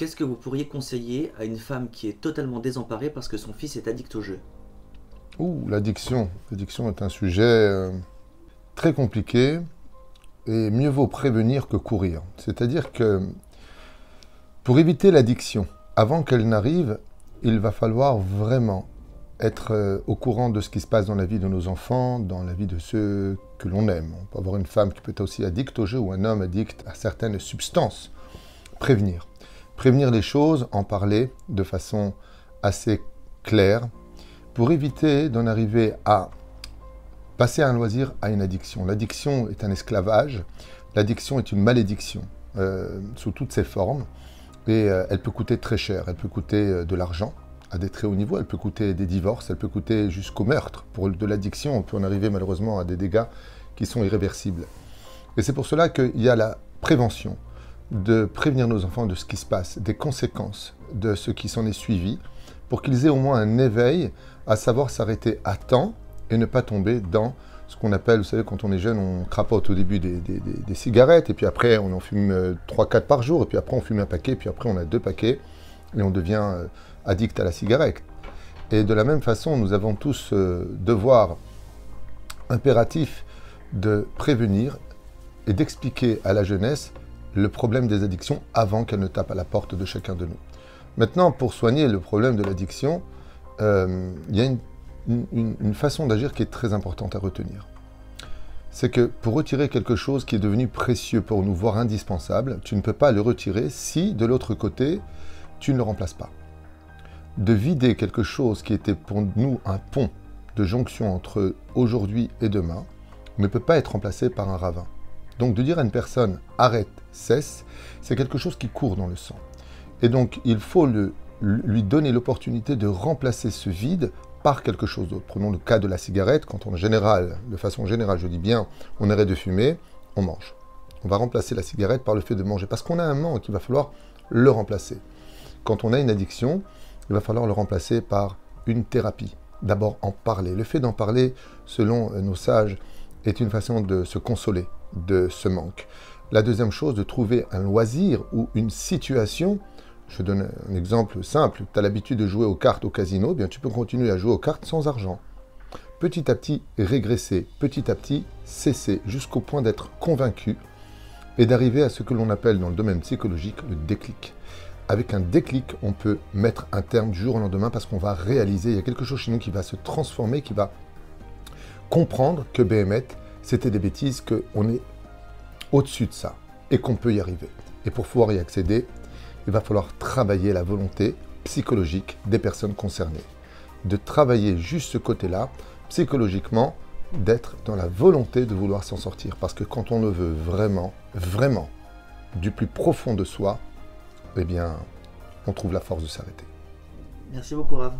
Qu'est-ce que vous pourriez conseiller à une femme qui est totalement désemparée parce que son fils est addict au jeu? Ouh, l'addiction. L'addiction est un sujet euh, très compliqué et mieux vaut prévenir que courir. C'est-à-dire que pour éviter l'addiction, avant qu'elle n'arrive, il va falloir vraiment être euh, au courant de ce qui se passe dans la vie de nos enfants, dans la vie de ceux que l'on aime. On peut avoir une femme qui peut être aussi addict au jeu ou un homme addict à certaines substances. Prévenir prévenir les choses, en parler de façon assez claire, pour éviter d'en arriver à passer un loisir à une addiction. L'addiction est un esclavage, l'addiction est une malédiction euh, sous toutes ses formes, et euh, elle peut coûter très cher, elle peut coûter euh, de l'argent à des très hauts niveaux, elle peut coûter des divorces, elle peut coûter jusqu'au meurtre. Pour de l'addiction, on peut en arriver malheureusement à des dégâts qui sont irréversibles. Et c'est pour cela qu'il y a la prévention de prévenir nos enfants de ce qui se passe, des conséquences de ce qui s'en est suivi, pour qu'ils aient au moins un éveil à savoir s'arrêter à temps et ne pas tomber dans ce qu'on appelle, vous savez, quand on est jeune, on crapote au début des, cigarettes, et puis après on en fume 3-4 euh, par jour, et puis après on fume un paquet, et puis après on a deux paquets, et on devient euh, addict à la cigarette. Et de la même façon, nous avons tous euh, devoir impératif de prévenir et d'expliquer à la jeunesse le problème des addictions avant qu'elle ne tape à la porte de chacun de nous. Maintenant, pour soigner le problème de l'addiction, euh, il y a une, façon d'agir qui est très importante à retenir. C'est que pour retirer quelque chose qui est devenu précieux pour nous, voire indispensable, tu ne peux pas le retirer si, de l'autre côté, tu ne le remplaces pas. De vider quelque chose qui était pour nous un pont de jonction entre aujourd'hui et demain ne peut pas être remplacé par un ravin. Donc de dire à une personne arrête, cesse, c'est quelque chose qui court dans le sang. Et donc il faut lui donner l'opportunité de remplacer ce vide par quelque chose d'autre. Prenons le cas de la cigarette, quand en général, de façon générale, je dis bien, on arrête de fumer, on mange. On va remplacer la cigarette par le fait de manger, parce qu'on a un manque, il va falloir le remplacer. Quand on a une addiction, il va falloir le remplacer par une thérapie. D'abord en parler. Le fait d'en parler, selon nos sages, est une façon de se consoler de ce manque. La deuxième chose, de trouver un loisir ou une situation. Je donne un exemple simple. Tu as l'habitude de jouer aux cartes au casino, bien tu peux continuer à jouer aux cartes sans argent. Petit à petit, régresser, petit à petit, cesser, jusqu'au point d'être convaincu et d'arriver à ce que l'on appelle dans le domaine psychologique le déclic. Avec un déclic, on peut mettre un terme du jour au lendemain parce qu'on va réaliser, il y a quelque chose chez nous qui va se transformer, qui va comprendre que BMET, c'était des bêtises, qu'on est au-dessus de ça et qu'on peut y arriver. Et pour pouvoir y accéder, il va falloir travailler la volonté psychologique des personnes concernées. De travailler juste ce côté-là, psychologiquement, d'être dans la volonté de vouloir s'en sortir. Parce que quand on le veut vraiment, vraiment, du plus profond de soi, eh bien, on trouve la force de s'arrêter. Merci beaucoup, Rav.